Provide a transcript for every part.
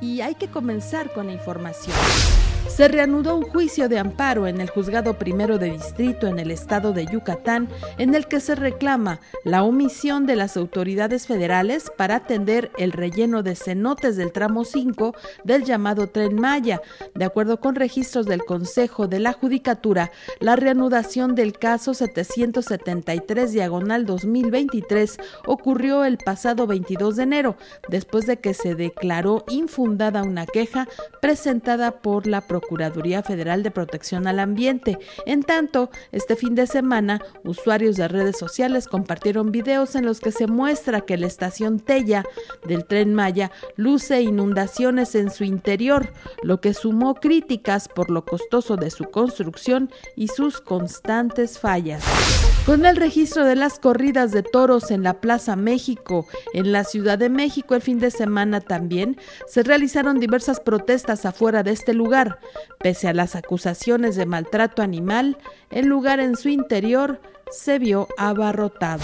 y hay que comenzar con la información. Se reanudó un juicio de amparo en el juzgado primero de distrito en el estado de Yucatán, en el que se reclama la omisión de las autoridades federales para atender el relleno de cenotes del tramo 5 del llamado Tren Maya. De acuerdo con registros del Consejo de la Judicatura, la reanudación del caso 773 diagonal 2023 ocurrió el pasado 22 de enero, después de que se declaró infundada una queja presentada por la Procuraduría Federal de Protección al Ambiente. En tanto, este fin de semana, usuarios de redes sociales compartieron videos en los que se muestra que la estación Tella del tren Maya luce inundaciones en su interior, lo que sumó críticas por lo costoso de su construcción y sus constantes fallas. Con el registro de las corridas de toros en la Plaza México, en la Ciudad de México el fin de semana también, se realizaron diversas protestas afuera de este lugar. Pese a las acusaciones de maltrato animal, el lugar en su interior se vio abarrotado.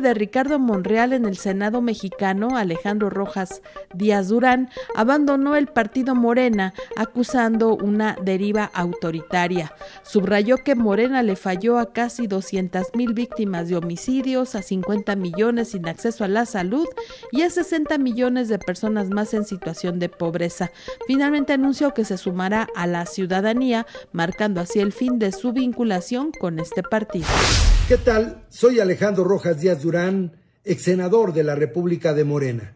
De Ricardo Monreal en el Senado mexicano, Alejandro Rojas Díaz Durán, abandonó el partido Morena acusando una deriva autoritaria. Subrayó que Morena le falló a casi 200 mil víctimas de homicidios, a 50 millones sin acceso a la salud y a 60 millones de personas más en situación de pobreza. Finalmente anunció que se sumará a la ciudadanía, marcando así el fin de su vinculación con este partido. ¿Qué tal? Soy Alejandro Rojas Díaz Durán, ex senador de la República de Morena.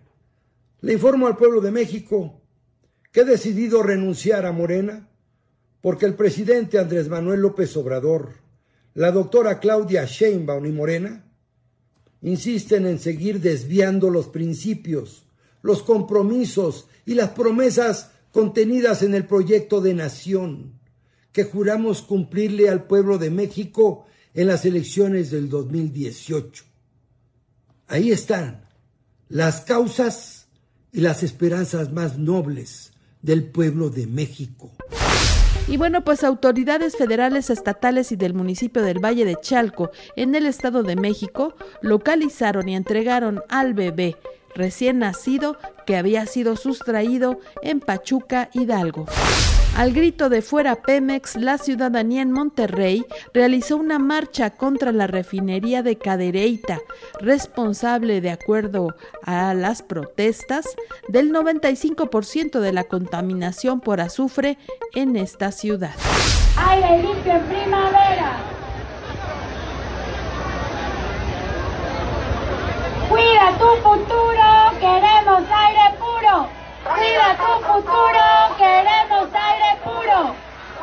Le informo al pueblo de México que he decidido renunciar a Morena porque el presidente Andrés Manuel López Obrador, la doctora Claudia Sheinbaum y Morena insisten en seguir desviando los principios, los compromisos y las promesas contenidas en el proyecto de nación que juramos cumplirle al pueblo de México en las elecciones del 2018. Ahí están las causas y las esperanzas más nobles del pueblo de México. Y bueno, pues autoridades federales, estatales y del municipio del Valle de Chalco, en el Estado de México, localizaron y entregaron al bebé recién nacido que había sido sustraído en Pachuca, Hidalgo. Al grito de fuera Pemex, la ciudadanía en Monterrey realizó una marcha contra la refinería de Cadereyta, responsable, de acuerdo a las protestas, del 95% de la contaminación por azufre en esta ciudad. Aire limpio en primavera. Cuida tu futuro, queremos aire puro. Cuida tu futuro, queremos aire puro.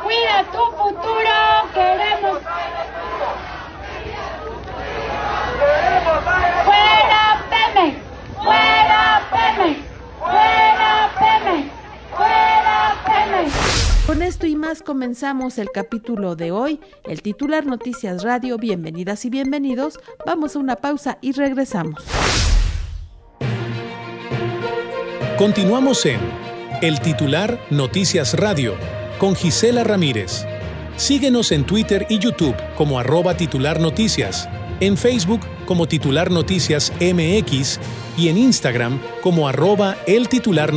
Cuida tu futuro, queremos aire puro. Fuera Pemex, fuera Pemex, fuera Pemex, fuera Pemex. Con esto y más comenzamos el capítulo de hoy, el titular Noticias Radio. Bienvenidas y bienvenidos. Vamos a una pausa y regresamos. Continuamos en El titular Noticias Radio con Gisela Ramírez. Síguenos en Twitter y YouTube como arroba titular en Facebook como titular noticias MX y en Instagram como arroba el titular.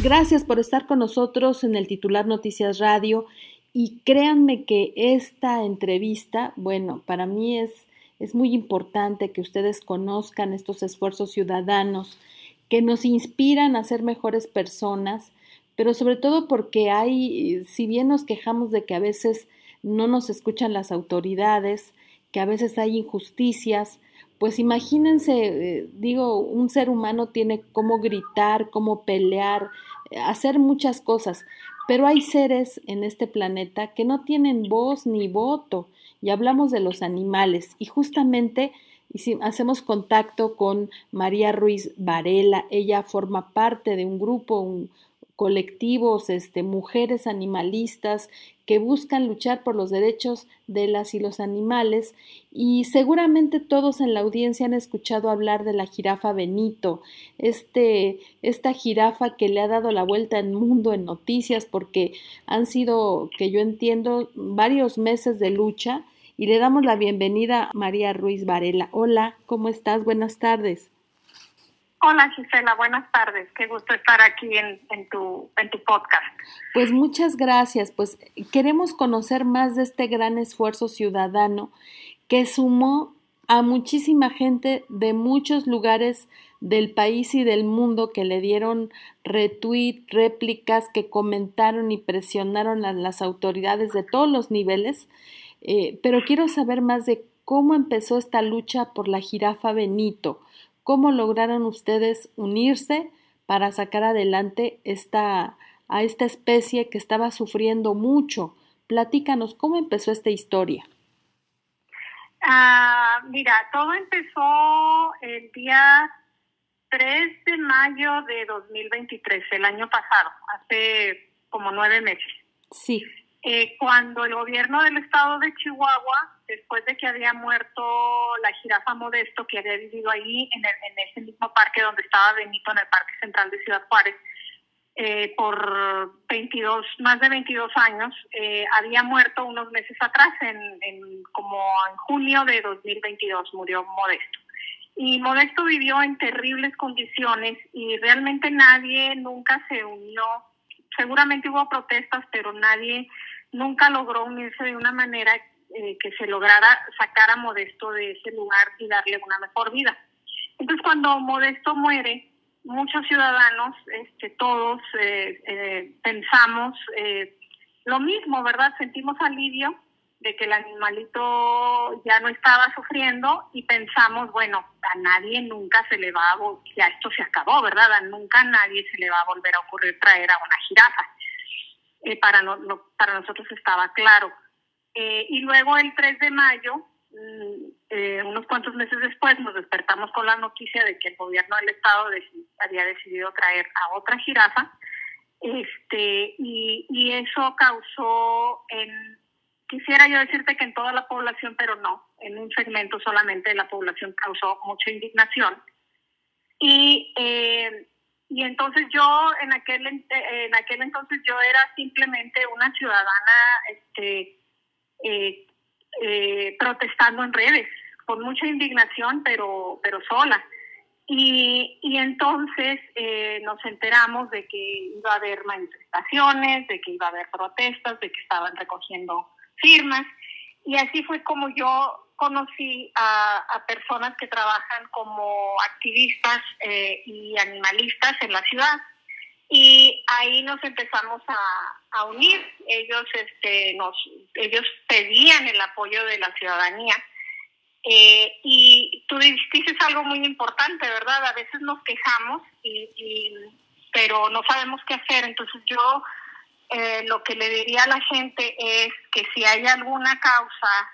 Gracias por estar con nosotros en el titular Noticias Radio y créanme que esta entrevista, bueno, para mí es es muy importante que ustedes conozcan estos esfuerzos ciudadanos que nos inspiran a ser mejores personas, pero sobre todo porque hay, si bien nos quejamos de que a veces no nos escuchan las autoridades, que a veces hay injusticias, pues imagínense, eh, digo, un ser humano tiene cómo gritar, cómo pelear, eh, hacer muchas cosas, pero hay seres en este planeta que no tienen voz ni voto, y hablamos de los animales, y justamente hacemos contacto con María Ruiz Varela, ella forma parte de un grupo, un, colectivos, este, mujeres animalistas que buscan luchar por los derechos de las y los animales. Y seguramente todos en la audiencia han escuchado hablar de la jirafa Benito, este, esta jirafa que le ha dado la vuelta al mundo en noticias porque han sido, que yo entiendo, varios meses de lucha y le damos la bienvenida a María Ruiz Varela. Hola, ¿cómo estás? Buenas tardes. Hola Gisela, buenas tardes. Qué gusto estar aquí en, tu, en tu podcast. Pues muchas gracias. Pues queremos conocer más de este gran esfuerzo ciudadano que sumó a muchísima gente de muchos lugares del país y del mundo que le dieron retweet, réplicas, que comentaron y presionaron a las autoridades de todos los niveles. Eh, pero quiero saber más de cómo empezó esta lucha por la jirafa Benito. ¿Cómo lograron ustedes unirse para sacar adelante esta, a esta especie que estaba sufriendo mucho? Platícanos, ¿cómo empezó esta historia? Ah, mira, todo empezó el día 3 de mayo de 2023, el año pasado, hace como nueve meses. Sí. Eh, cuando el gobierno del estado de Chihuahua, después de que había muerto la jirafa Modesto, que había vivido ahí en, ese mismo parque donde estaba Benito, en el Parque Central de Ciudad Juárez, eh, por 22, más de 22 años, eh, había muerto unos meses atrás, en, como en junio de 2022 murió Modesto. Y Modesto vivió en terribles condiciones y realmente nadie nunca se unió. Seguramente hubo protestas, pero nadie nunca logró unirse de una manera eh, que se lograra sacar a Modesto de ese lugar y darle una mejor vida. Entonces, cuando Modesto muere, muchos ciudadanos, este, todos eh, eh, pensamos lo mismo, ¿verdad? Sentimos alivio de que el animalito ya no estaba sufriendo y pensamos, bueno, a nadie nunca se le va a, ya esto se acabó, ¿verdad? Nunca nadie se le va a volver a ocurrir traer a una jirafa. Eh, para, no, para nosotros estaba claro. Eh, y luego el 3 de mayo, mm, eh, unos cuantos meses después, nos despertamos con la noticia de que el gobierno del estado había decidido traer a otra jirafa. Este, y, y eso causó en, quisiera yo decirte que en toda la población, pero no, en un segmento solamente de la población causó mucha indignación. Y eh, y entonces yo en aquel en aquel entonces yo era simplemente una ciudadana este eh, eh, protestando en redes con mucha indignación pero pero sola. Y, y entonces eh, nos enteramos de que iba a haber manifestaciones de que iba a haber protestas de que estaban recogiendo firmas. Y así fue como yo conocí a, personas que trabajan como activistas eh, y animalistas en la ciudad y ahí nos empezamos a, unir. Ellos, este, nos, ellos pedían el apoyo de la ciudadanía. Eh, y tú dices algo muy importante, ¿verdad? A veces nos quejamos, y, pero no sabemos qué hacer. Entonces yo eh, lo que le diría a la gente es que si hay alguna causa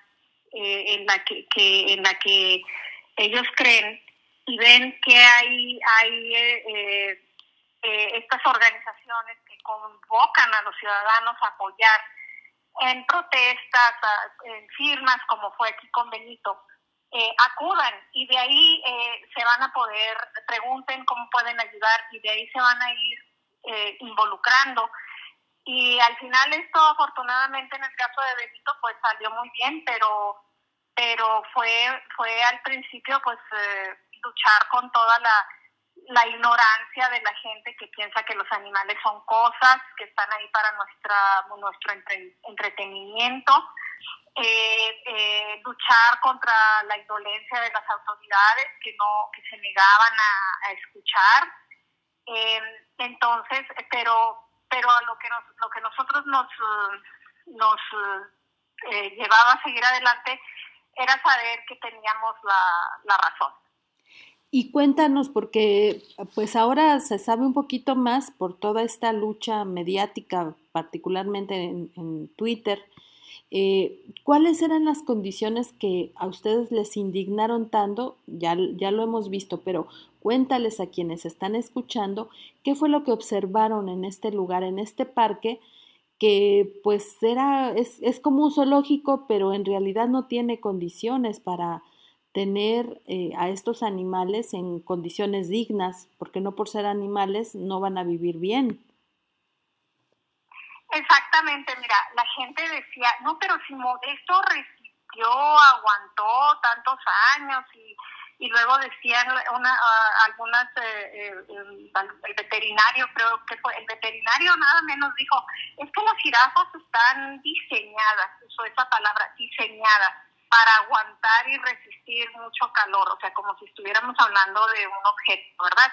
eh, en la que, en la que ellos creen y ven que hay hay eh, eh, estas organizaciones que convocan a los ciudadanos a apoyar en protestas, en firmas, como fue aquí con Benito, acudan y de ahí se van a poder, pregunten cómo pueden ayudar y de ahí se van a ir involucrando y al final esto afortunadamente en el caso de Benito pues salió muy bien, pero pero fue fue al principio pues eh, luchar con toda la, la ignorancia de la gente que piensa que los animales son cosas que están ahí para nuestra nuestro entretenimiento. Eh, eh, luchar contra la indolencia de las autoridades que no que se negaban a, escuchar. Entonces pero pero lo que nos, lo que nosotros nos nos eh, llevaba a seguir adelante era saber que teníamos la, razón y cuéntanos, porque pues ahora se sabe un poquito más por toda esta lucha mediática, particularmente en, Twitter, eh, ¿cuáles eran las condiciones que a ustedes les indignaron tanto? Ya, ya lo hemos visto, pero cuéntales a quienes están escuchando qué fue lo que observaron en este lugar, en este parque, que pues era, es, es como un zoológico, pero en realidad no tiene condiciones para tener eh, a estos animales en condiciones dignas, porque no por ser animales no van a vivir bien. Exactamente, mira, la gente decía, no, pero si Modesto resistió, aguantó tantos años y, y luego decían una, algunas, eh, eh, el veterinario, creo que fue, el veterinario nada menos dijo, es que las jirafas están diseñadas, usó esa palabra, diseñadas para aguantar y resistir mucho calor, o sea, como si estuviéramos hablando de un objeto, ¿verdad?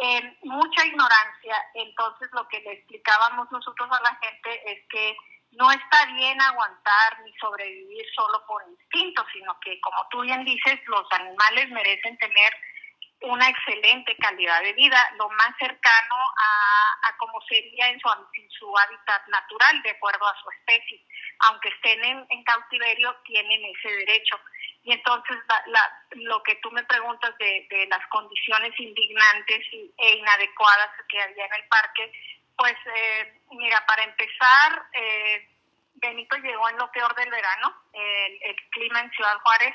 Eh, mucha ignorancia, entonces lo que le explicábamos nosotros a la gente es que no está bien aguantar ni sobrevivir solo por instinto, sino que, como tú bien dices, los animales merecen tener una excelente calidad de vida, lo más cercano a, como sería en su, en su hábitat natural, de acuerdo a su especie aunque estén en, cautiverio, tienen ese derecho. Y entonces la, lo que tú me preguntas de, de las condiciones indignantes e inadecuadas que había en el parque, pues eh, mira, para empezar, eh, Benito llegó en lo peor del verano. El, el clima en Ciudad Juárez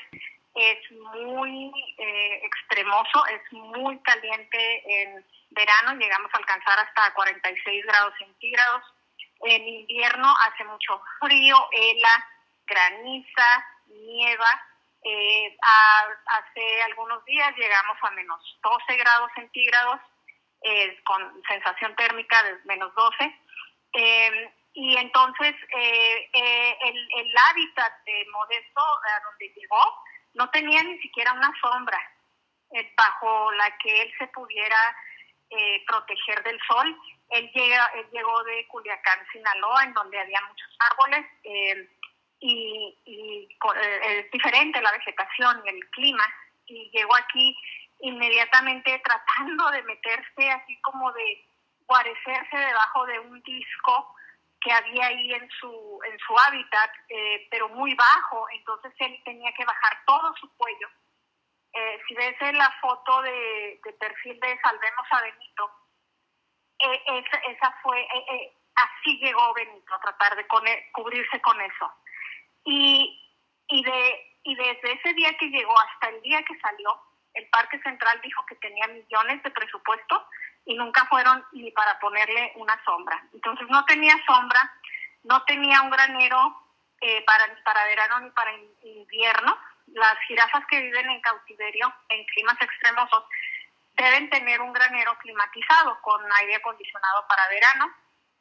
es muy eh, extremoso, es muy caliente en verano, llegamos a alcanzar hasta 46 grados centígrados en invierno hace mucho frío, hela, graniza, nieva. Eh, hace algunos días llegamos a menos 12 grados centígrados eh, con sensación térmica de menos 12. Em, y entonces eh, el, el, hábitat de Modesto, a donde llegó, no tenía ni siquiera una sombra bajo la que él se pudiera proteger del sol él, llega, él llegó de Culiacán, Sinaloa, en donde había muchos árboles eh, y, eh, es diferente la vegetación y el clima. Y llegó aquí inmediatamente tratando de meterse así como de guarecerse debajo de un disco que había ahí en su en su hábitat, eh, pero muy bajo, entonces él tenía que bajar todo su cuello. si ves la foto de, de perfil de Salvemos a Benito, eh, esa, fue, eh, eh, así llegó Benito a tratar de cubrirse con eso. Y, y, de, y desde ese día que llegó hasta el día que salió, el Parque Central dijo que tenía millones de presupuesto y nunca fueron ni para ponerle una sombra. Entonces no tenía sombra, no tenía un granero para, para verano ni para invierno. Las jirafas que viven en cautiverio, en climas extremosos, deben tener un granero climatizado con aire acondicionado para verano,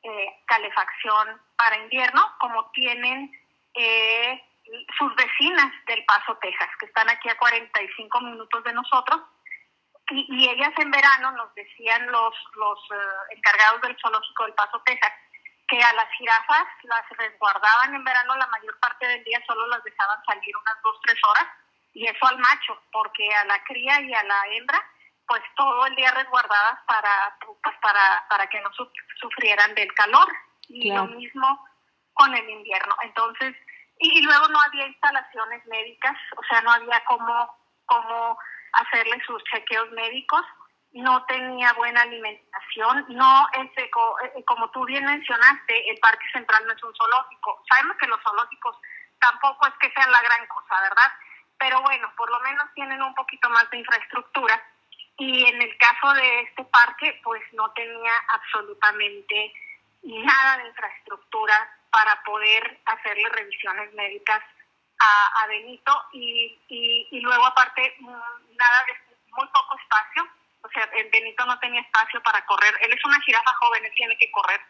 eh, calefacción para invierno, como tienen eh, sus vecinas del Paso, Texas, que están aquí a 45 minutos de nosotros. Y, ellas en verano nos decían los, los eh, encargados del zoológico del Paso, Texas, que a las jirafas las resguardaban en verano la mayor parte del día, solo las dejaban salir unas dos, tres horas, y eso al macho, porque a la cría y a la hembra pues todo el día resguardadas para pues, para para que no sufrieran del calor y lo mismo con el invierno entonces y, luego no había instalaciones médicas o sea no había cómo cómo hacerle sus chequeos médicos no tenía buena alimentación no ese eh, como tú bien mencionaste el parque central no es un zoológico sabemos que los zoológicos tampoco es que sean la gran cosa verdad pero bueno por lo menos tienen un poquito más de infraestructura y en el caso de este parque, pues no tenía absolutamente nada de infraestructura para poder hacerle revisiones médicas a, Benito y, y, luego aparte mm, nada de muy poco espacio, o sea, el Benito no tenía espacio para correr, él es una jirafa joven, él tiene que correr,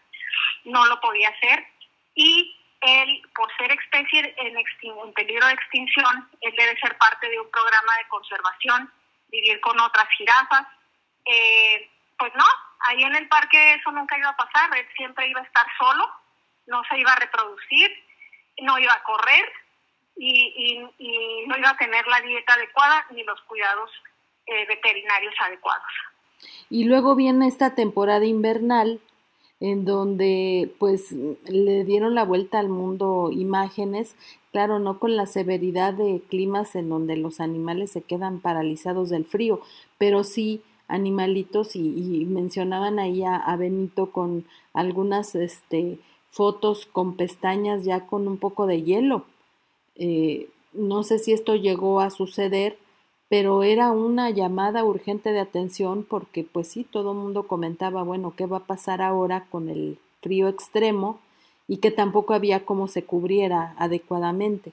no lo podía hacer. Y él, por ser especie en, en peligro de extinción, él debe ser parte de un programa de conservación, vivir con otras jirafas. Eh, pues no, ahí en el parque eso nunca iba a pasar, él siempre iba a estar solo, no se iba a reproducir, no iba a correr y, no iba a tener la dieta adecuada ni los cuidados eh, veterinarios adecuados. Y luego viene esta temporada invernal en donde pues le dieron la vuelta al mundo imágenes, claro, no con la severidad de climas en donde los animales se quedan paralizados del frío, pero sí animalitos y, mencionaban ahí a, Benito con algunas este, fotos con pestañas ya con un poco de hielo. Eh, no sé si esto llegó a suceder, pero era una llamada urgente de atención porque pues sí, todo el mundo comentaba, bueno, ¿qué va a pasar ahora con el frío extremo? y que tampoco había cómo se cubriera adecuadamente.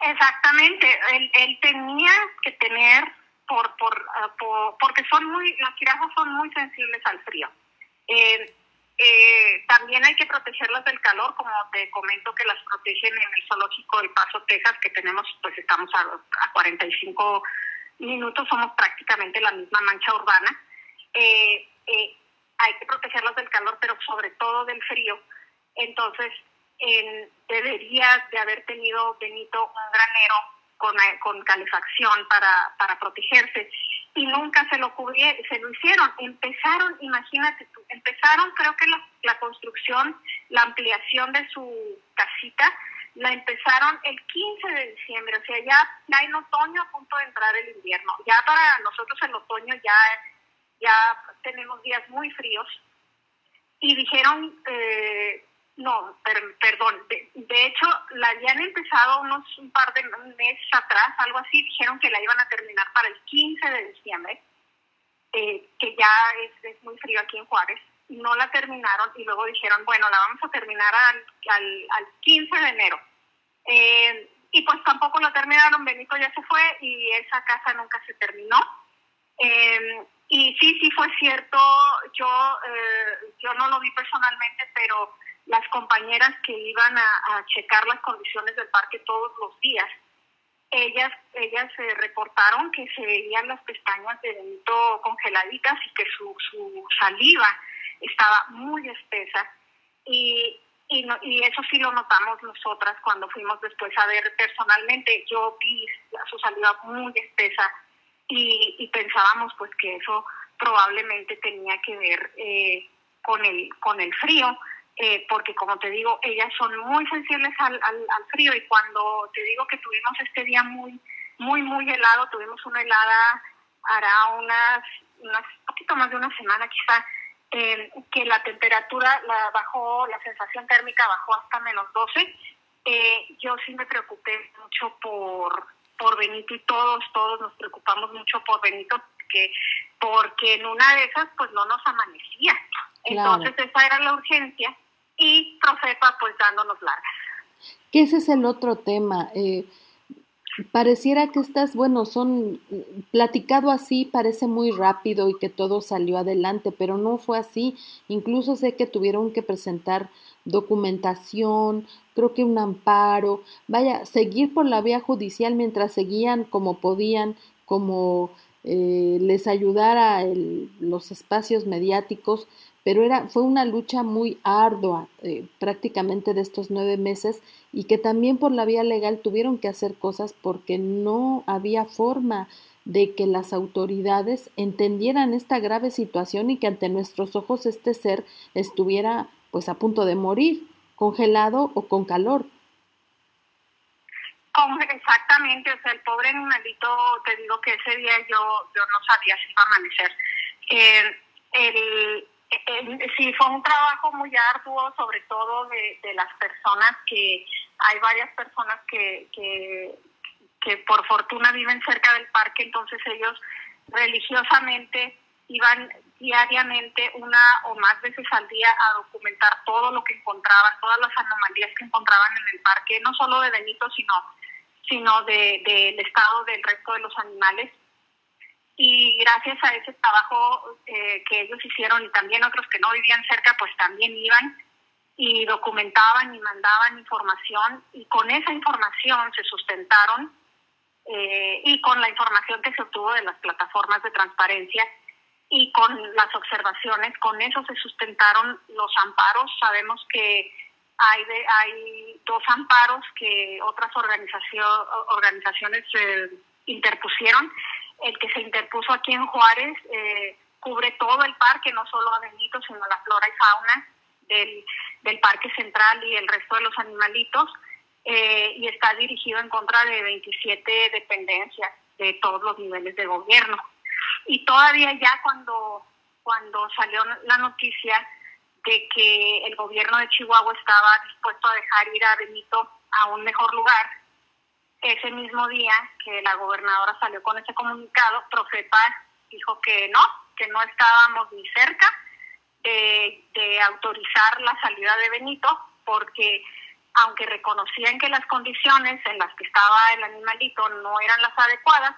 Exactamente, él, tenía que tener, por, ah, por, porque son muy, las jirafas son muy sensibles al frío. Eh, también hay que protegerlas del calor, como te comento que las protegen en el zoológico del Paso, Texas, que tenemos, pues estamos a, a 45 minutos, somos prácticamente la misma mancha urbana. Eh, eh, hay que protegerlas del calor, pero sobre todo del frío. Entonces, debería de haber tenido Benito un granero con, con calefacción para, para protegerse y nunca se lo cubrieron, se lo hicieron. Empezaron, imagínate tú, empezaron, creo que la, la construcción, la ampliación de su casita, la empezaron el 15 de diciembre, o sea, ya, ya en otoño a punto de entrar el invierno. Ya para nosotros el otoño ya, ya tenemos días muy fríos y dijeron, eh, no, perdón, de, hecho la habían empezado unos un par de meses atrás, algo así, dijeron que la iban a terminar para el 15 de diciembre, eh, que ya es, muy frío aquí en Juárez, no la terminaron y luego dijeron, bueno, la vamos a terminar al, al, 15 de enero. Eh, y pues tampoco la terminaron, Benito ya se fue y esa casa nunca se terminó. Eh, y sí, sí fue cierto, yo, yo no lo vi personalmente, pero las compañeras que iban a, checar las condiciones del parque todos los días, ellas ellas se reportaron que se veían las pestañas de Benito congeladitas y que su, su saliva estaba muy espesa. Y, y, y eso sí lo notamos nosotras cuando fuimos después a ver personalmente. Yo vi su saliva muy espesa y, y pensábamos pues que eso probablemente tenía que ver eh, con el con el frío eh, porque como te digo, ellas son muy sensibles al, al, frío y cuando te digo que tuvimos este día muy, muy, muy helado, tuvimos una helada, hará unas, unas poquito más de una semana quizá, eh, que la temperatura la bajó, la sensación térmica bajó hasta menos 12. Eh, yo sí me preocupé mucho por, por Benito y todos, todos nos preocupamos mucho por Benito porque, porque en una de esas pues no nos amanecía. Entonces esa era la urgencia y Profepa pues dándonos largas. Que ese es el otro tema. Eh, pareciera que estas, bueno, son, platicado así, parece muy rápido y que todo salió adelante, pero no fue así. Incluso sé que tuvieron que presentar documentación, creo que un amparo, vaya, seguir por la vía judicial mientras seguían como podían, como eh, les ayudara los espacios mediáticos, pero era, fue una lucha muy ardua eh, prácticamente de estos nueve meses y que también por la vía legal tuvieron que hacer cosas porque no había forma de que las autoridades entendieran esta grave situación y que ante nuestros ojos este ser estuviera pues a punto de morir, congelado o con calor. Exactamente, o sea, el pobre animalito, te digo que ese día yo, yo no sabía si iba a amanecer. Eh, el, sí, fue un trabajo muy arduo, sobre todo de, las personas que, hay varias personas que, que, que por fortuna viven cerca del parque, entonces ellos religiosamente iban diariamente una o más veces al día a documentar todo lo que encontraban, todas las anomalías que encontraban en el parque, no solo de Benito, sino, sino del de, estado del resto de los animales y gracias a ese trabajo eh, que ellos hicieron y también otros que no vivían cerca, pues también iban y documentaban y mandaban información y con esa información se sustentaron eh, y con la información que se obtuvo de las plataformas de transparencia y con las observaciones, con eso se sustentaron los amparos. Sabemos que hay, hay dos amparos que otras organizaciones eh, interpusieron. El que se interpuso aquí en Juárez eh, cubre todo el parque, no solo a Benito, sino la flora y fauna del, del Parque Central y el resto de los animalitos. Eh, y está dirigido en contra de 27 dependencias de todos los niveles de gobierno. Y todavía ya cuando, cuando salió la noticia de que el gobierno de Chihuahua estaba dispuesto a dejar ir a Benito a un mejor lugar, ese mismo día que la gobernadora salió con ese comunicado, Profepa dijo que no, que no estábamos ni cerca de, de autorizar la salida de Benito, porque aunque reconocían que las condiciones en las que estaba el animalito no eran las adecuadas,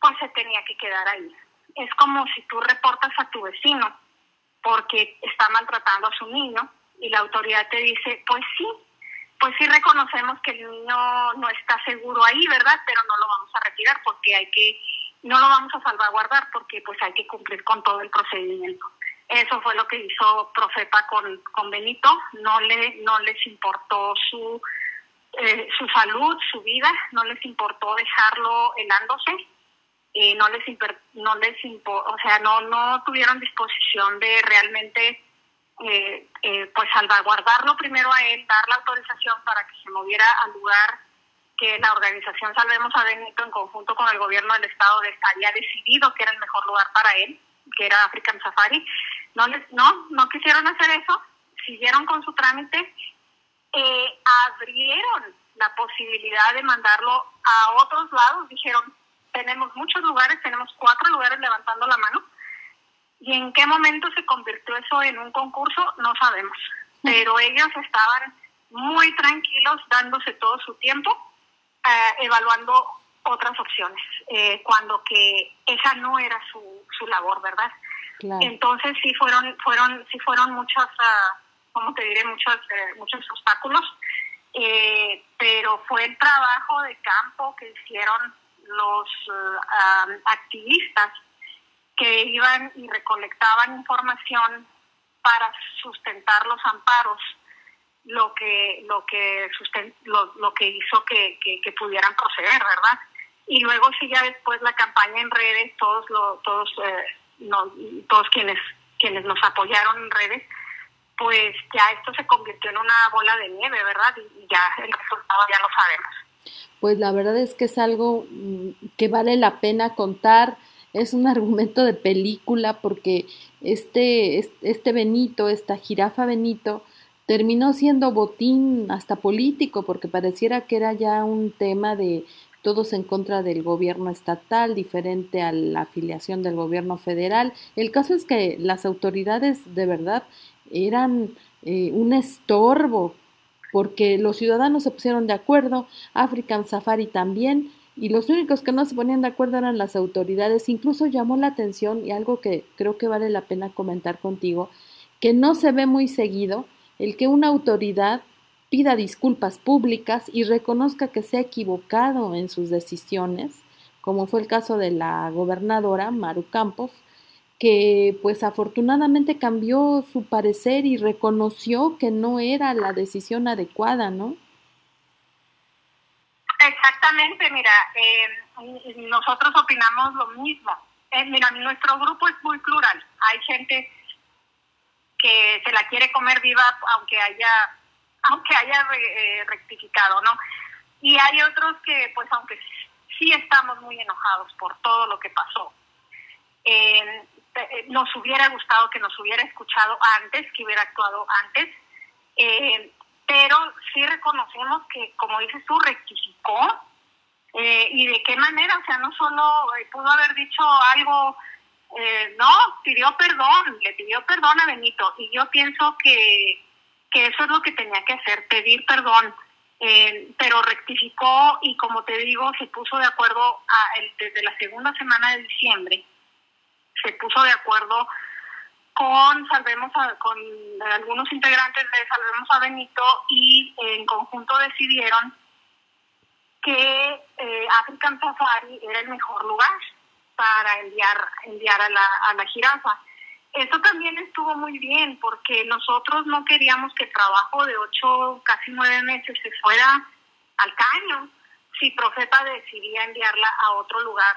pues se tenía que quedar ahí. Es como si tú reportas a tu vecino porque está maltratando a su niño y la autoridad te dice, pues sí, pues sí reconocemos que el niño no está seguro ahí, ¿verdad? Pero no lo vamos a retirar porque hay que, no lo vamos a salvaguardar porque pues hay que cumplir con todo el procedimiento. Eso fue lo que hizo Profepa con, con Benito, no, le, no les importó su, eh, su salud, su vida, no les importó dejarlo helándose, y no les no les o sea, no, no tuvieron disposición de realmente eh, eh, pues salvaguardarlo primero a él, dar la autorización para que se moviera al lugar que la organización Salvemos a Benito en conjunto con el gobierno del estado había decidido que era el mejor lugar para él, que era African Safari, no, les, no, no quisieron hacer eso, siguieron con su trámite, eh, abrieron la posibilidad de mandarlo a otros lados, dijeron, tenemos muchos lugares, tenemos cuatro lugares levantando la mano, y en qué momento se convirtió eso en un concurso, no sabemos, pero ellos estaban muy tranquilos, dándose todo su tiempo, eh, evaluando otras opciones, eh, cuando que esa no era su, su labor, ¿verdad? Entonces sí fueron, fueron, sí fueron muchos, uh, ¿cómo te diré? Muchos, eh, muchos obstáculos, eh, pero fue el trabajo de campo que hicieron los uh, activistas que iban y recolectaban información para sustentar los amparos lo que lo que lo, lo, que hizo que, que, pudieran proceder verdad y luego sí ya después la campaña en redes todos lo, todos eh, no, todos quienes, quienes nos apoyaron en redes, pues ya esto se convirtió en una bola de nieve, ¿verdad? Y ya el resultado ya lo sabemos. Pues la verdad es que es algo mm, que vale la pena contar, es un argumento de película porque este, este Benito, esta jirafa Benito, terminó siendo botín hasta político porque pareciera que era ya un tema de todos en contra del gobierno estatal, diferente a la afiliación del gobierno federal. El caso es que las autoridades de verdad eran eh, un estorbo porque los ciudadanos se pusieron de acuerdo, African Safari también, y los únicos que no se ponían de acuerdo eran las autoridades. Incluso llamó la atención, y algo que creo que vale la pena comentar contigo, que no se ve muy seguido, el que una autoridad pida disculpas públicas y reconozca que se ha equivocado en sus decisiones, como fue el caso de la gobernadora Maru Campos, que pues afortunadamente cambió su parecer y reconoció que no era la decisión adecuada, ¿no? Exactamente, mira, eh, nosotros opinamos lo mismo. Eh, mira, nuestro grupo es muy plural. Hay gente que se la quiere comer viva aunque haya aunque haya eh, rectificado, ¿no? Y hay otros que, pues, aunque sí estamos muy enojados por todo lo que pasó, nos hubiera gustado que nos hubiera escuchado antes, que hubiera actuado antes, pero sí reconocemos que, como dices tú, rectificó. ¿Y de qué manera? O sea, no solo pudo haber dicho algo, no, pidió perdón, le pidió perdón a Benito. Y yo pienso que que eso es lo que tenía que hacer, pedir perdón, eh, pero rectificó y como te digo, se puso de acuerdo a desde la segunda semana de diciembre, se puso de acuerdo con Salvemos con algunos integrantes de Salvemos a Benito y en conjunto decidieron que eh, African Safari era el mejor lugar para enviar enviar a la, a la jirafa. Eso también estuvo muy bien porque nosotros no queríamos que el trabajo de ocho, casi nueve meses se fuera al caño si Profeta decidía enviarla a otro lugar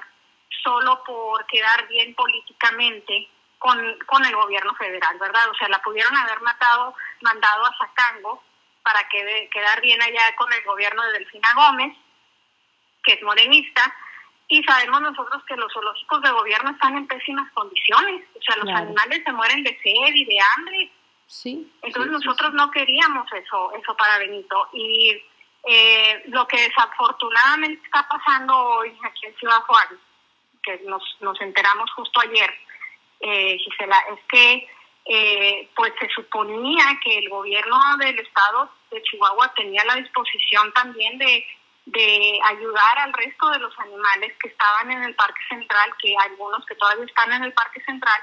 solo por quedar bien políticamente con, con el gobierno federal, ¿verdad? O sea, la pudieron haber matado, mandado a Sacango para que quedar bien allá con el gobierno de Delfina Gómez, que es morenista, y sabemos nosotros que los zoológicos de gobierno están en pésimas condiciones, o sea, los animales se mueren de sed y de hambre. Sí. Entonces nosotros no queríamos eso, eso para Benito. Y eh, lo que desafortunadamente está pasando hoy aquí en Ciudad Juárez, que nos, nos enteramos justo ayer, eh, Gisela, es que eh, pues se suponía que el gobierno del estado de Chihuahua tenía la disposición también de, de ayudar al resto de los animales que estaban en el Parque Central, que algunos que todavía están en el Parque Central,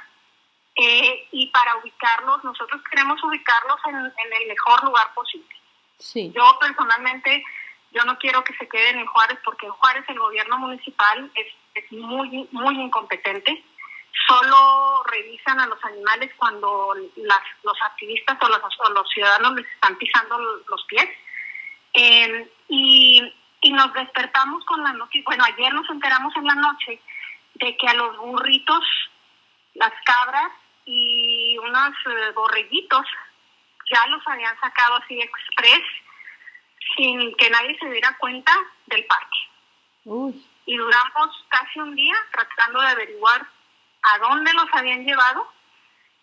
eh, y para ubicarlos, nosotros queremos ubicarlos en, en el mejor lugar posible. Sí. Yo personalmente, yo no quiero que se queden en Juárez porque en Juárez el gobierno municipal es, es muy, muy incompetente. Solo revisan a los animales cuando las, los activistas o los, los ciudadanos les están pisando los pies. Eh, y, y nos despertamos con la noticia, bueno, ayer nos enteramos en la noche de que a los burritos, las cabras y unos eh, borreguitos ya los habían sacado así express sin que nadie se diera cuenta del parque. Y duramos casi un día tratando de averiguar a dónde los habían llevado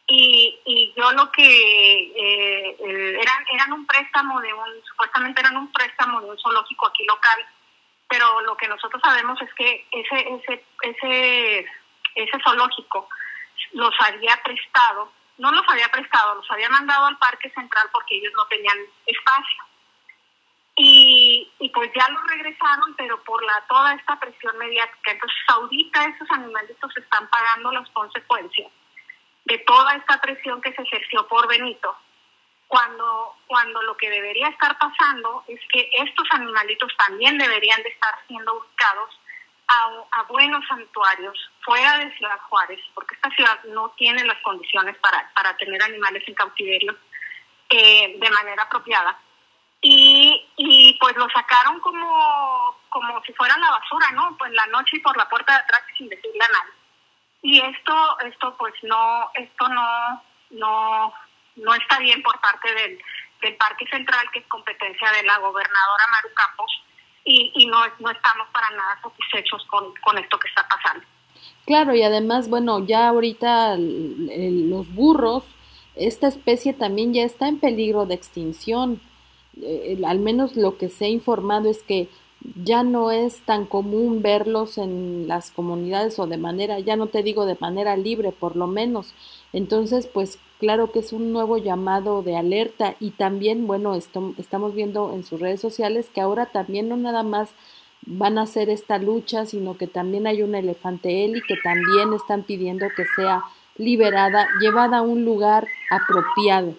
y, y yo lo que eh, eran eran un préstamo de un supuestamente eran un préstamo de un zoológico aquí local pero lo que nosotros sabemos es que ese ese ese ese zoológico los había prestado no los había prestado, los había mandado al Parque Central porque ellos no tenían espacio. Y, y pues ya los regresaron, pero por la toda esta presión mediática. Entonces ahorita esos animalitos están pagando las consecuencias de toda esta presión que se ejerció por Benito, cuando, cuando lo que debería estar pasando es que estos animalitos también deberían de estar siendo buscados a, buenos santuarios fuera de Ciudad Juárez, porque esta ciudad no tiene las condiciones para, para tener animales en cautiverio eh, de manera apropiada. Y, y pues lo sacaron como, como si fueran la basura, ¿no? Pues la noche y por la puerta de atrás sin decirle a nadie. Y esto, esto pues no, esto no, no, no está bien por parte del, del Parque Central, que es competencia de la gobernadora Maru Campos, y, y no, no estamos para nada satisfechos con, con esto que está pasando. Claro, y además, bueno, ya ahorita los burros, esta especie también ya está en peligro de extinción. Eh, al menos lo que se ha informado es que ya no es tan común verlos en las comunidades o de manera, ya no te digo de manera libre, por lo menos. Entonces, pues claro que es un nuevo llamado de alerta y también, bueno, esto, estamos viendo en sus redes sociales que ahora también no nada más van a hacer esta lucha, sino que también hay un elefante Eli que también están pidiendo que sea liberada, llevada a un lugar apropiado.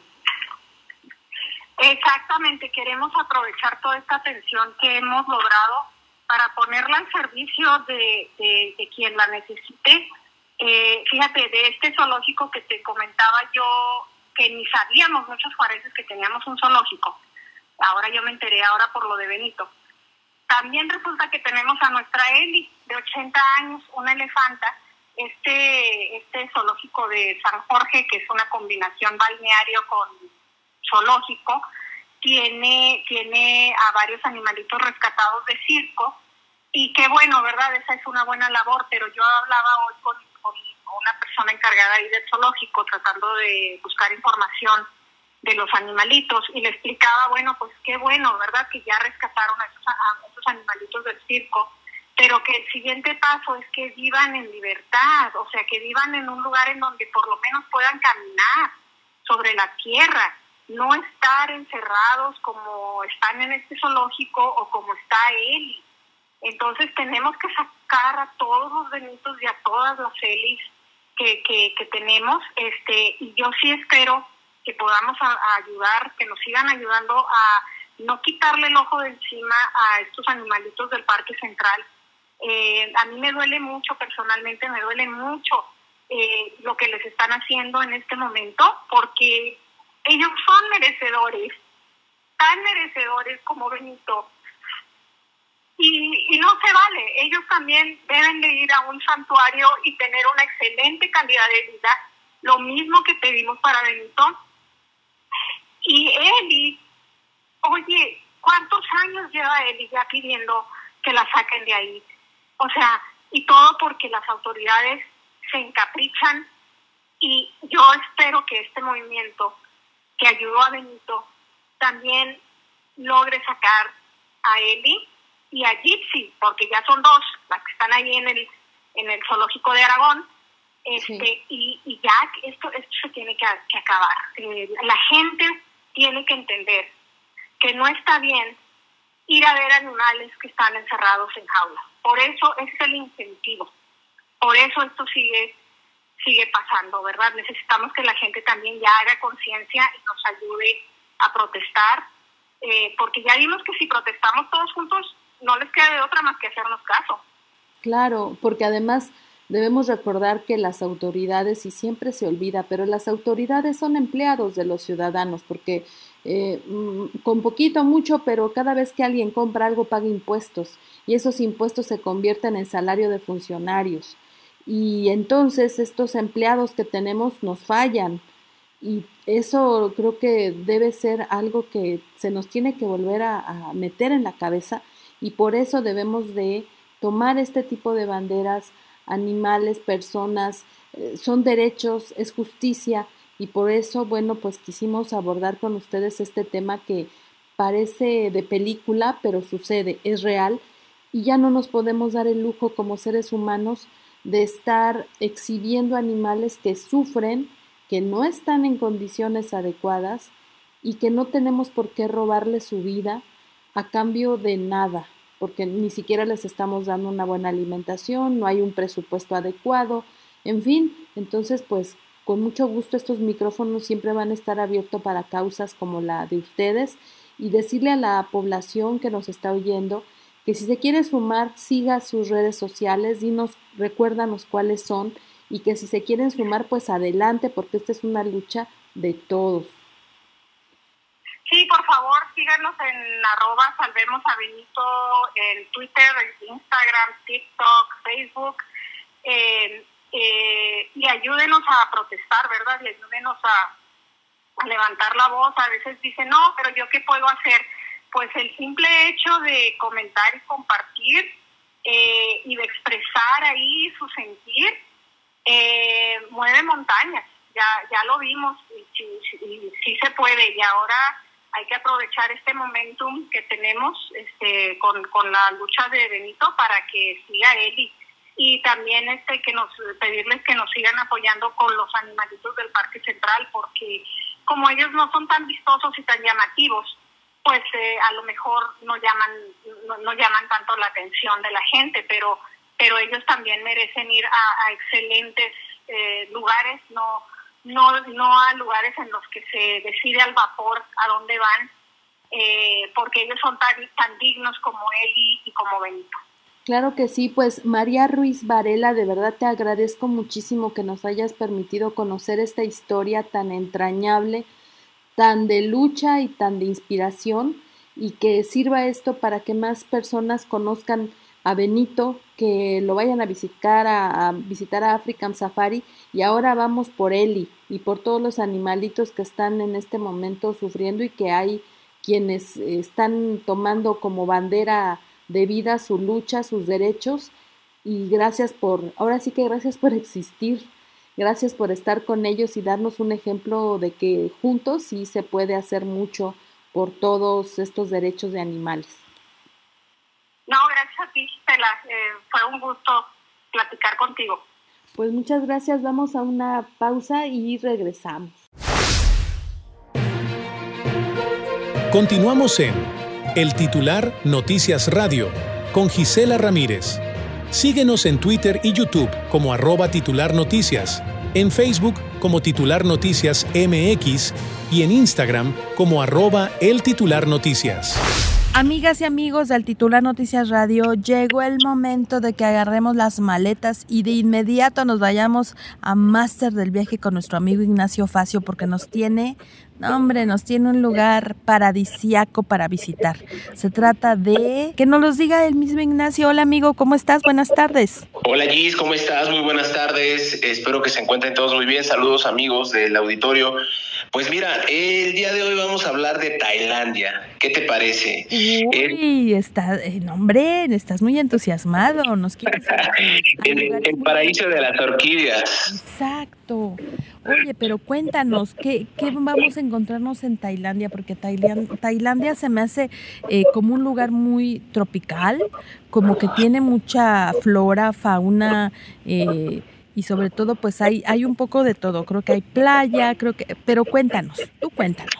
Exactamente, queremos aprovechar toda esta atención que hemos logrado para ponerla al servicio de, de quien la necesite. Eh, fíjate, de este zoológico que te comentaba yo, que ni sabíamos muchos juarenses que teníamos un zoológico, ahora yo me enteré ahora por lo de Benito. También resulta que tenemos a nuestra Eli, de 80 años, una elefanta, este, este zoológico de San Jorge, que es una combinación balneario con zoológico, tiene, tiene a varios animalitos rescatados de circo, y qué bueno, ¿verdad? Esa es una buena labor, pero yo hablaba hoy con una persona encargada ahí del zoológico tratando de buscar información de los animalitos y le explicaba, bueno, pues qué bueno, ¿verdad? Que ya rescataron a esos, animalitos del circo, pero que el siguiente paso es que vivan en libertad, o sea, que vivan en un lugar en donde por lo menos puedan caminar sobre la tierra, no estar encerrados como están en este zoológico o como está él. Entonces tenemos que sacar a todos los benitos y a todas las Elis que, que, tenemos, este, y yo sí espero que podamos ayudar, que nos sigan ayudando a no quitarle el ojo de encima a estos animalitos del Parque Central. Eh, a mí me duele mucho, personalmente me duele mucho eh, lo que les están haciendo en este momento, porque ellos son merecedores, tan merecedores como Benito. Y, y no se vale, ellos también deben de ir a un santuario y tener una excelente calidad de vida, lo mismo que pedimos para Benito. Y Eli oye, ¿cuántos años lleva él ya pidiendo que la saquen de ahí? O sea, y todo porque las autoridades se encaprichan y yo espero que este movimiento que ayudó a Benito también logre sacar a Eli y a Gypsy, porque ya son dos las que están ahí en el en el zoológico de Aragón, este y, y ya esto esto se tiene que, acabar. Eh, la gente tiene que entender que no está bien ir a ver animales que están encerrados en jaulas. Por eso es el incentivo. Por eso esto sigue sigue pasando, ¿verdad? Necesitamos que la gente también ya haga conciencia y nos ayude a protestar, eh, porque ya vimos que si protestamos todos juntos, no les queda de otra más que hacernos caso. Claro, porque además debemos recordar que las autoridades, y siempre se olvida, pero las autoridades son empleados de los ciudadanos, porque eh, mm, con poquito, mucho, pero cada vez que alguien compra algo paga impuestos y esos impuestos se convierten en salario de funcionarios. Y entonces estos empleados que tenemos nos fallan. Y eso creo que debe ser algo que se nos tiene que volver a, meter en la cabeza y por eso debemos de tomar este tipo de banderas, animales, personas, eh, son derechos, es justicia y por eso, bueno, pues quisimos abordar con ustedes este tema que parece de película, pero sucede, es real y ya no nos podemos dar el lujo como seres humanos de estar exhibiendo animales que sufren, que no están en condiciones adecuadas y que no tenemos por qué robarles su vida a cambio de nada, porque ni siquiera les estamos dando una buena alimentación, no hay un presupuesto adecuado, en fin, entonces pues con mucho gusto estos micrófonos siempre van a estar abiertos para causas como la de ustedes y decirle a la población que nos está oyendo que si se quiere sumar, siga sus redes sociales, dinos, recuérdanos cuáles son y que si se quieren sumar, pues adelante, porque esta es una lucha de todos. Sí, por favor, síganos en arroba salvemos a Benito en Twitter, Instagram, TikTok, Facebook. Eh, y ayúdenos a protestar, ¿verdad? Y ayúdenos a, levantar la voz. A veces dicen, no, pero yo qué puedo hacer? Pues el simple hecho de comentar y compartir eh, y de expresar ahí su sentir eh, mueve montañas. Ya, ya lo vimos y sí, se puede. Y ahora hay que aprovechar este momentum que tenemos este, con, con la lucha de Benito para que siga él y y también este que nos pedirles que nos sigan apoyando con los animalitos del Parque Central porque como ellos no son tan vistosos y tan llamativos pues eh, a lo mejor no llaman no, llaman tanto la atención de la gente pero pero ellos también merecen ir a, excelentes eh, lugares no no no a lugares en los que se decide al vapor a dónde van eh, porque ellos son tan tan dignos como Eli y como Benito. Claro que sí, pues María Ruiz Varela, de verdad te agradezco muchísimo que nos hayas permitido conocer esta historia tan entrañable, tan de lucha y tan de inspiración y que sirva esto para que más personas conozcan a Benito, que lo vayan a visitar a, visitar a African Safari y ahora vamos por Eli y por todos los animalitos que están en este momento sufriendo y que hay quienes están tomando como bandera de vida su lucha, sus derechos. Y gracias por, ahora sí que gracias por existir, gracias por estar con ellos y darnos un ejemplo de que juntos sí se puede hacer mucho por todos estos derechos de animales. No, gracias a ti, Stella. Eh, fue un gusto platicar contigo. Pues muchas gracias, vamos a una pausa y regresamos. Continuamos en el titular Noticias Radio con Gisela Ramírez. Síguenos en Twitter y YouTube como arroba titular noticias, en Facebook como titular noticias MX y en Instagram como arroba el titular noticias. Amigas y amigos del titular Noticias Radio, llegó el momento de que agarremos las maletas y de inmediato nos vayamos a Máster del Viaje con nuestro amigo Ignacio Facio porque nos tiene, no, hombre, nos tiene un lugar paradisiaco para visitar. Se trata de que nos los diga el mismo Ignacio. Hola amigo, ¿cómo estás? Buenas tardes. Hola Gis, ¿cómo estás? Muy buenas tardes. Espero que se encuentren todos muy bien. Saludos amigos del auditorio. Pues mira, el día de hoy vamos a hablar de Tailandia. ¿Qué te parece? Uy, está, eh, hombre, estás muy entusiasmado. Nos quieres el, paraíso de las orquídeas. Exacto. Oye, pero cuéntanos, ¿qué, ¿qué, vamos a encontrarnos en Tailandia? Porque Tailandia, Tailandia se me hace eh, como un lugar muy tropical, como que tiene mucha flora, fauna. Eh, y sobre todo pues hay, hay un poco de todo, creo que hay playa, creo que, pero cuéntanos, tú cuéntanos.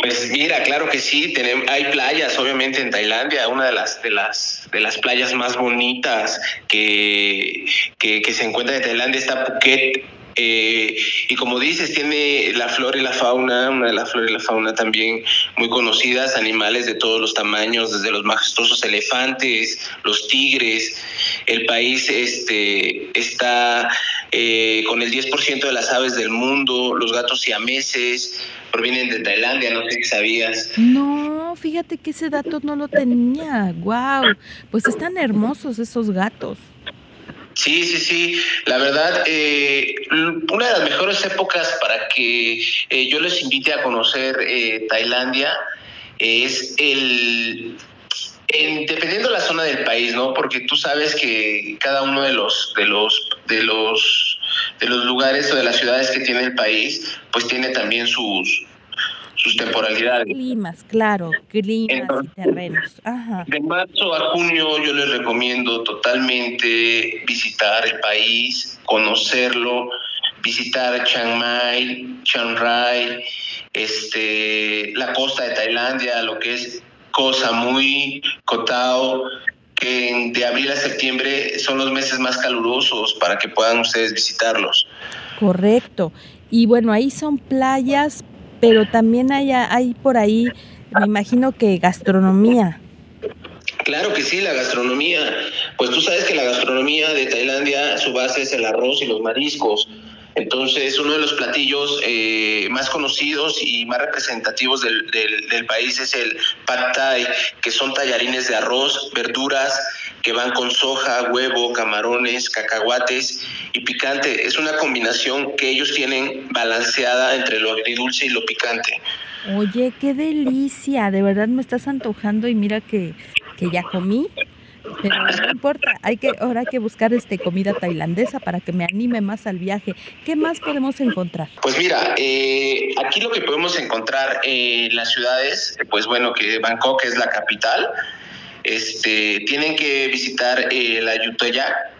Pues mira, claro que sí, tenemos, hay playas obviamente en Tailandia, una de las de las de las playas más bonitas que, que, que se encuentra en Tailandia está Phuket, eh, y como dices, tiene la flora y la fauna, una de la flora y la fauna también muy conocidas, animales de todos los tamaños, desde los majestuosos elefantes, los tigres. El país este, está eh, con el 10% de las aves del mundo, los gatos siameses provienen de Tailandia, no sé si sabías. No, fíjate que ese dato no lo tenía. Wow, pues están hermosos esos gatos. Sí, sí, sí. La verdad, eh, una de las mejores épocas para que eh, yo les invite a conocer eh, Tailandia es el dependiendo de la zona del país, ¿no? Porque tú sabes que cada uno de los de los de los de los lugares o de las ciudades que tiene el país, pues tiene también sus sus temporalidades. Climas, claro, climas y terrenos. De marzo a junio yo les recomiendo totalmente visitar el país, conocerlo, visitar Chiang Mai, Chiang Rai, este, la costa de Tailandia, lo que es cosa muy Kotao, que de abril a septiembre son los meses más calurosos para que puedan ustedes visitarlos. Correcto. Y bueno, ahí son playas, pero también hay, hay por ahí, me imagino que gastronomía. Claro que sí, la gastronomía. Pues tú sabes que la gastronomía de Tailandia, su base es el arroz y los mariscos. Entonces, uno de los platillos eh, más conocidos y más representativos del, del, país es el pad thai, que son tallarines de arroz, verduras que van con soja, huevo, camarones, cacahuates y picante. Es una combinación que ellos tienen balanceada entre lo agridulce y lo picante. Oye, qué delicia, de verdad me estás antojando y mira que, que ya comí pero no importa, hay que, ahora hay que buscar este comida tailandesa para que me anime más al viaje. ¿Qué más podemos encontrar? Pues mira, eh, aquí lo que podemos encontrar en las ciudades, pues bueno, que Bangkok es la capital, este, tienen que visitar eh, la Yutoya,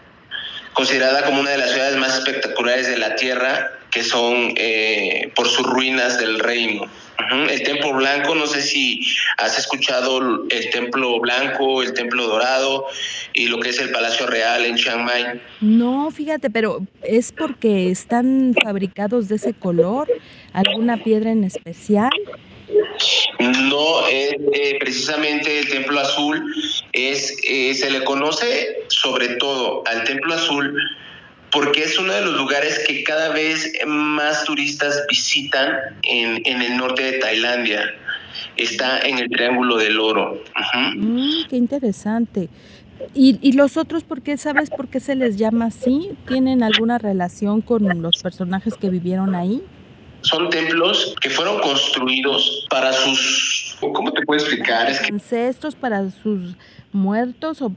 considerada como una de las ciudades más espectaculares de la Tierra, que son eh, por sus ruinas del reino. El Templo Blanco, no sé si has escuchado el Templo Blanco, el Templo Dorado y lo que es el Palacio Real en Chiang Mai. No, fíjate, pero ¿es porque están fabricados de ese color? ¿Alguna piedra en especial? No, eh, precisamente el Templo Azul es, eh, se le conoce sobre todo al Templo Azul porque es uno de los lugares que cada vez más turistas visitan en, en el norte de Tailandia. Está en el Triángulo del Oro. Mm, qué interesante. ¿Y, ¿Y, los otros por qué sabes por qué se les llama así? ¿Tienen alguna relación con los personajes que vivieron ahí? Son templos que fueron construidos para sus, ¿cómo te puedo explicar? Es Ancestros, para sus muertos o,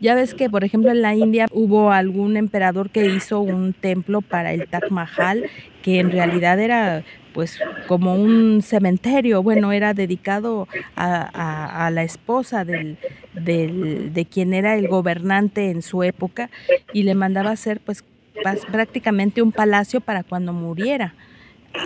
ya ves que por ejemplo en la India hubo algún emperador que hizo un templo para el Taj Mahal que en realidad era pues como un cementerio, bueno, era dedicado a, la esposa del, del, de quien era el gobernante en su época y le mandaba hacer pues prácticamente un palacio para cuando muriera.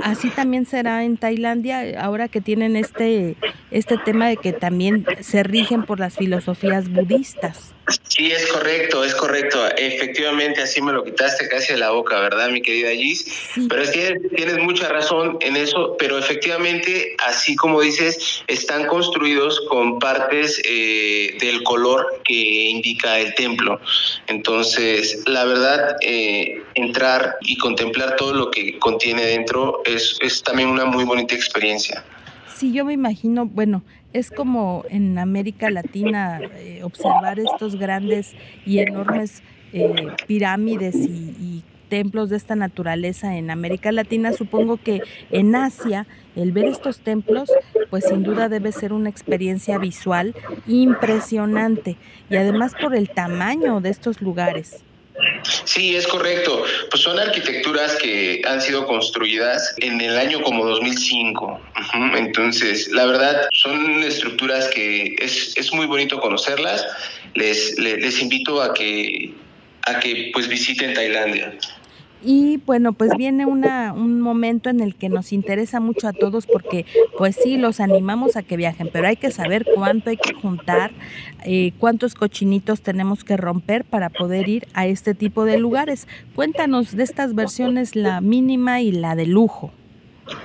Así también será en Tailandia, ahora que tienen este, este tema de que también se rigen por las filosofías budistas. Sí, es correcto, es correcto. Efectivamente, así me lo quitaste casi de la boca, ¿verdad, mi querida Gis? Pero es que tienes mucha razón en eso, pero efectivamente, así como dices, están construidos con partes eh, del color que indica el templo. Entonces, la verdad, eh, entrar y contemplar todo lo que contiene dentro es, es también una muy bonita experiencia. Sí, yo me imagino, bueno, es como en América Latina eh, observar estos grandes y enormes eh, pirámides y, templos de esta naturaleza en América Latina. Supongo que en Asia el ver estos templos, pues sin duda debe ser una experiencia visual impresionante y además por el tamaño de estos lugares. Sí, es correcto. Pues son arquitecturas que han sido construidas en el año como 2005. Entonces, la verdad, son estructuras que es, es muy bonito conocerlas. Les, les, les invito a que, a que pues visiten Tailandia. Y bueno, pues viene una, un momento en el que nos interesa mucho a todos porque pues sí, los animamos a que viajen, pero hay que saber cuánto hay que juntar, eh, cuántos cochinitos tenemos que romper para poder ir a este tipo de lugares. Cuéntanos de estas versiones, la mínima y la de lujo.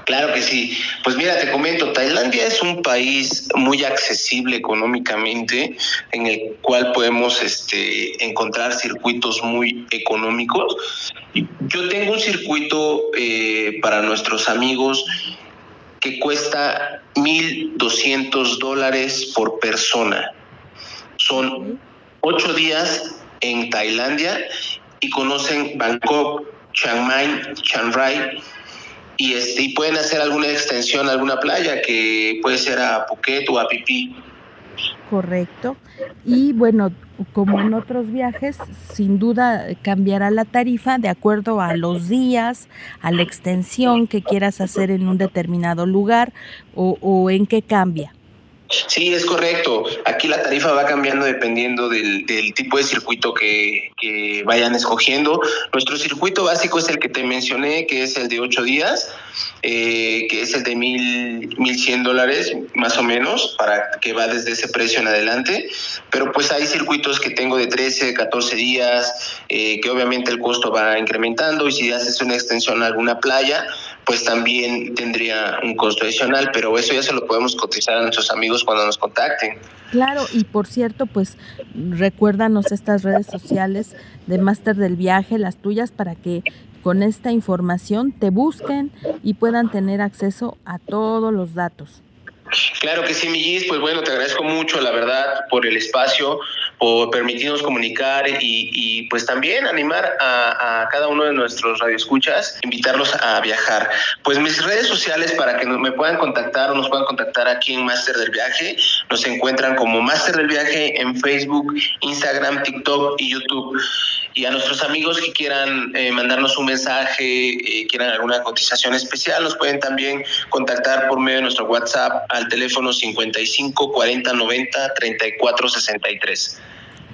Claro que sí. Pues mira, te comento, Tailandia es un país muy accesible económicamente, en el cual podemos este, encontrar circuitos muy económicos. Yo tengo un circuito eh, para nuestros amigos que cuesta 1.200 dólares por persona. Son ocho días en Tailandia y conocen Bangkok, Chiang Mai, Chiang Rai y, este, y pueden hacer alguna extensión a alguna playa que puede ser a Phuket o a Pipí. Correcto. Y bueno, como en otros viajes, sin duda cambiará la tarifa de acuerdo a los días, a la extensión que quieras hacer en un determinado lugar o, o en qué cambia. Sí, es correcto. Aquí la tarifa va cambiando dependiendo del, tipo de circuito que, vayan escogiendo. Nuestro circuito básico es el que te mencioné, que es el de ocho días, eh, que es el de mil, mil cien dólares más o menos, para que va desde ese precio en adelante. Pero pues hay circuitos que tengo de 13, 14 días, eh, que obviamente el costo va incrementando y si haces una extensión a alguna playa, pues también tendría un costo adicional, pero eso ya se lo podemos cotizar a nuestros amigos cuando nos contacten. Claro, y por cierto, pues recuérdanos estas redes sociales de Máster del Viaje, las tuyas, para que con esta información te busquen y puedan tener acceso a todos los datos. Claro que sí, Millis, pues bueno, te agradezco mucho, la verdad, por el espacio, por permitirnos comunicar y, pues también animar a, cada uno de nuestros radioescuchas, invitarlos a viajar. Pues mis redes sociales para que me puedan contactar o nos puedan contactar aquí en Máster del Viaje, nos encuentran como Máster del Viaje en Facebook, Instagram, TikTok y YouTube. Y a nuestros amigos que quieran eh, mandarnos un mensaje, eh, quieran alguna cotización especial, nos pueden también contactar por medio de nuestro WhatsApp al teléfono 55 40 90 34 63.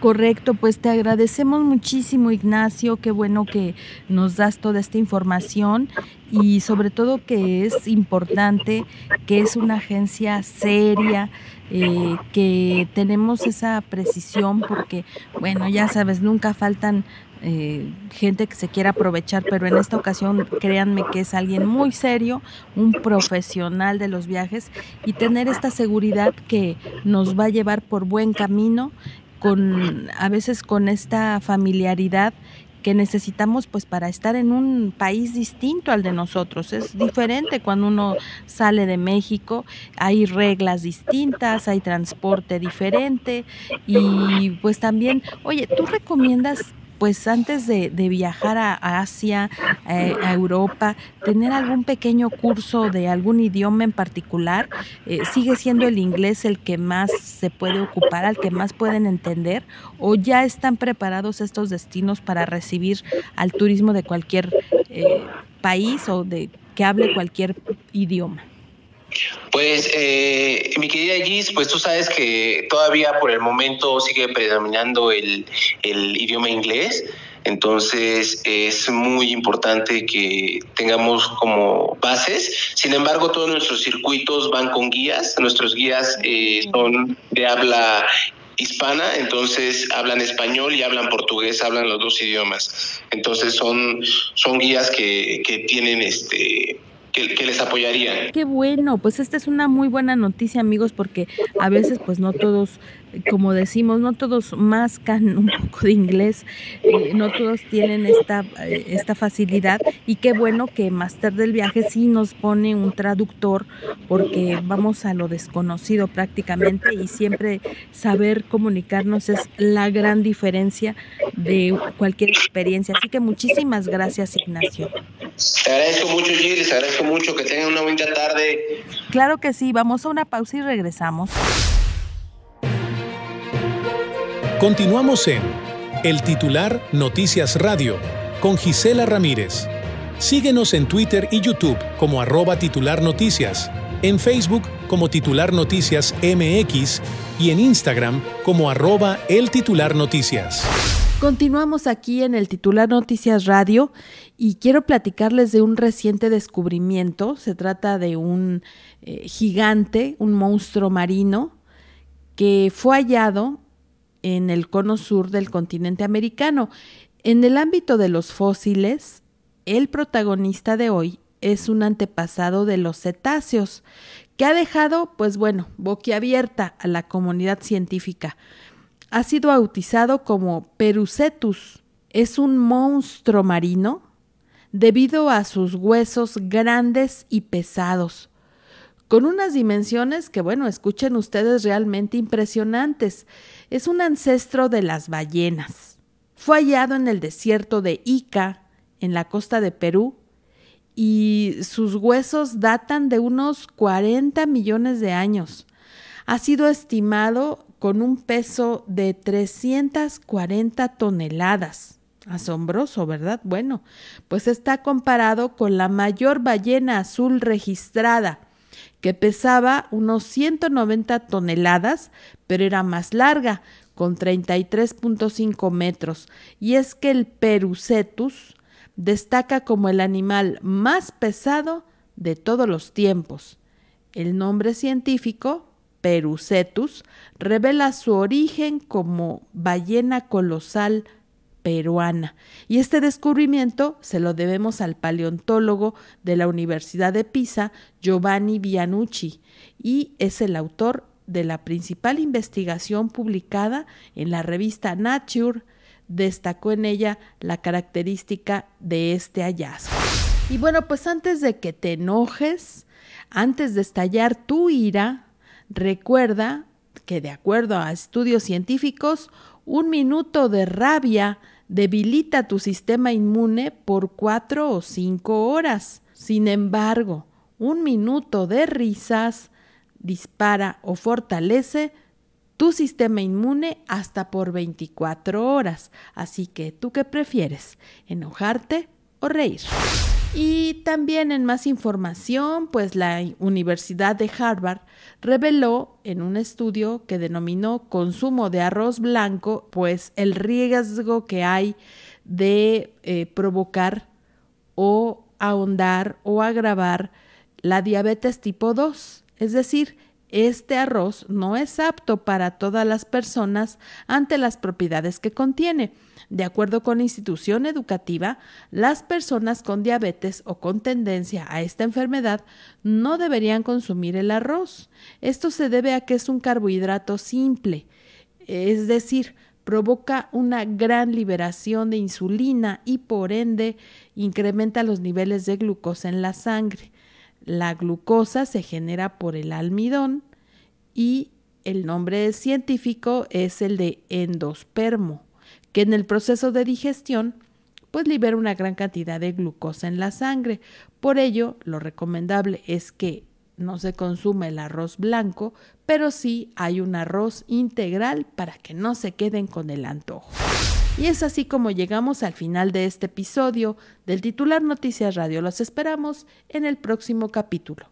Correcto, pues te agradecemos muchísimo Ignacio, qué bueno que nos das toda esta información y sobre todo que es importante, que es una agencia seria, eh, que tenemos esa precisión porque, bueno, ya sabes, nunca faltan eh, gente que se quiera aprovechar, pero en esta ocasión créanme que es alguien muy serio, un profesional de los viajes y tener esta seguridad que nos va a llevar por buen camino, con a veces con esta familiaridad que necesitamos pues para estar en un país distinto al de nosotros. Es diferente cuando uno sale de México, hay reglas distintas, hay transporte diferente y pues también, oye, ¿tú recomiendas pues antes de, viajar a, Asia, eh, a Europa, tener algún pequeño curso de algún idioma en particular, eh, ¿sigue siendo el inglés el que más se puede ocupar, al que más pueden entender? ¿O ya están preparados estos destinos para recibir al turismo de cualquier eh, país o de que hable cualquier idioma? Pues, eh, mi querida Gis, pues tú sabes que todavía por el momento sigue predominando el, idioma inglés. Entonces es muy importante que tengamos como bases. Sin embargo, todos nuestros circuitos van con guías. Nuestros guías eh, son de habla hispana, entonces hablan español y hablan portugués, hablan los dos idiomas. Entonces son, son guías que, que tienen este que, les apoyarían. Qué bueno, pues esta es una muy buena noticia amigos porque a veces pues no todos como decimos, no todos mascan un poco de inglés, eh, no todos tienen esta, eh, esta facilidad y qué bueno que Master del Viaje sí nos pone un traductor porque vamos a lo desconocido prácticamente y siempre saber comunicarnos es la gran diferencia de cualquier experiencia. Así que muchísimas gracias Ignacio. Te agradezco mucho Gilles, te agradezco mucho que tengan una bonita tarde. Claro que sí, vamos a una pausa y regresamos. Continuamos en El titular Noticias Radio con Gisela Ramírez. Síguenos en Twitter y YouTube como arroba titular noticias, en Facebook como titular noticias MX y en Instagram como arroba el titular noticias. Continuamos aquí en el titular Noticias Radio y quiero platicarles de un reciente descubrimiento. Se trata de un eh, gigante, un monstruo marino que fue hallado en el cono sur del continente americano. En el ámbito de los fósiles, el protagonista de hoy es un antepasado de los cetáceos, que ha dejado, pues bueno, boquiabierta a la comunidad científica. Ha sido bautizado como Perucetus. Es un monstruo marino debido a sus huesos grandes y pesados, con unas dimensiones que, bueno, escuchen ustedes realmente impresionantes. Es un ancestro de las ballenas. Fue hallado en el desierto de Ica, en la costa de Perú, y sus huesos datan de unos 40 millones de años. Ha sido estimado con un peso de 340 toneladas. Asombroso, ¿verdad? Bueno, pues está comparado con la mayor ballena azul registrada, que pesaba unos 190 toneladas, pero era más larga, con 33.5 metros. Y es que el Perucetus destaca como el animal más pesado de todos los tiempos. El nombre científico, Perucetus, revela su origen como ballena colosal peruana. Y este descubrimiento se lo debemos al paleontólogo de la Universidad de Pisa, Giovanni Bianucci, y es el autor de la principal investigación publicada en la revista Nature. Destacó en ella la característica de este hallazgo. Y bueno, pues antes de que te enojes, antes de estallar tu ira, recuerda que de acuerdo a estudios científicos, un minuto de rabia debilita tu sistema inmune por cuatro o cinco horas. Sin embargo, un minuto de risas dispara o fortalece tu sistema inmune hasta por 24 horas. Así que, ¿tú qué prefieres? ¿Enojarte o reír? Y también en más información, pues la Universidad de Harvard reveló en un estudio que denominó consumo de arroz blanco, pues el riesgo que hay de eh, provocar o ahondar o agravar la diabetes tipo 2. Es decir, este arroz no es apto para todas las personas ante las propiedades que contiene. De acuerdo con la institución educativa, las personas con diabetes o con tendencia a esta enfermedad no deberían consumir el arroz. Esto se debe a que es un carbohidrato simple, es decir, provoca una gran liberación de insulina y por ende incrementa los niveles de glucosa en la sangre. La glucosa se genera por el almidón y el nombre científico es el de endospermo que en el proceso de digestión pues libera una gran cantidad de glucosa en la sangre. Por ello, lo recomendable es que no se consuma el arroz blanco, pero sí hay un arroz integral para que no se queden con el antojo. Y es así como llegamos al final de este episodio del titular Noticias Radio. Los esperamos en el próximo capítulo.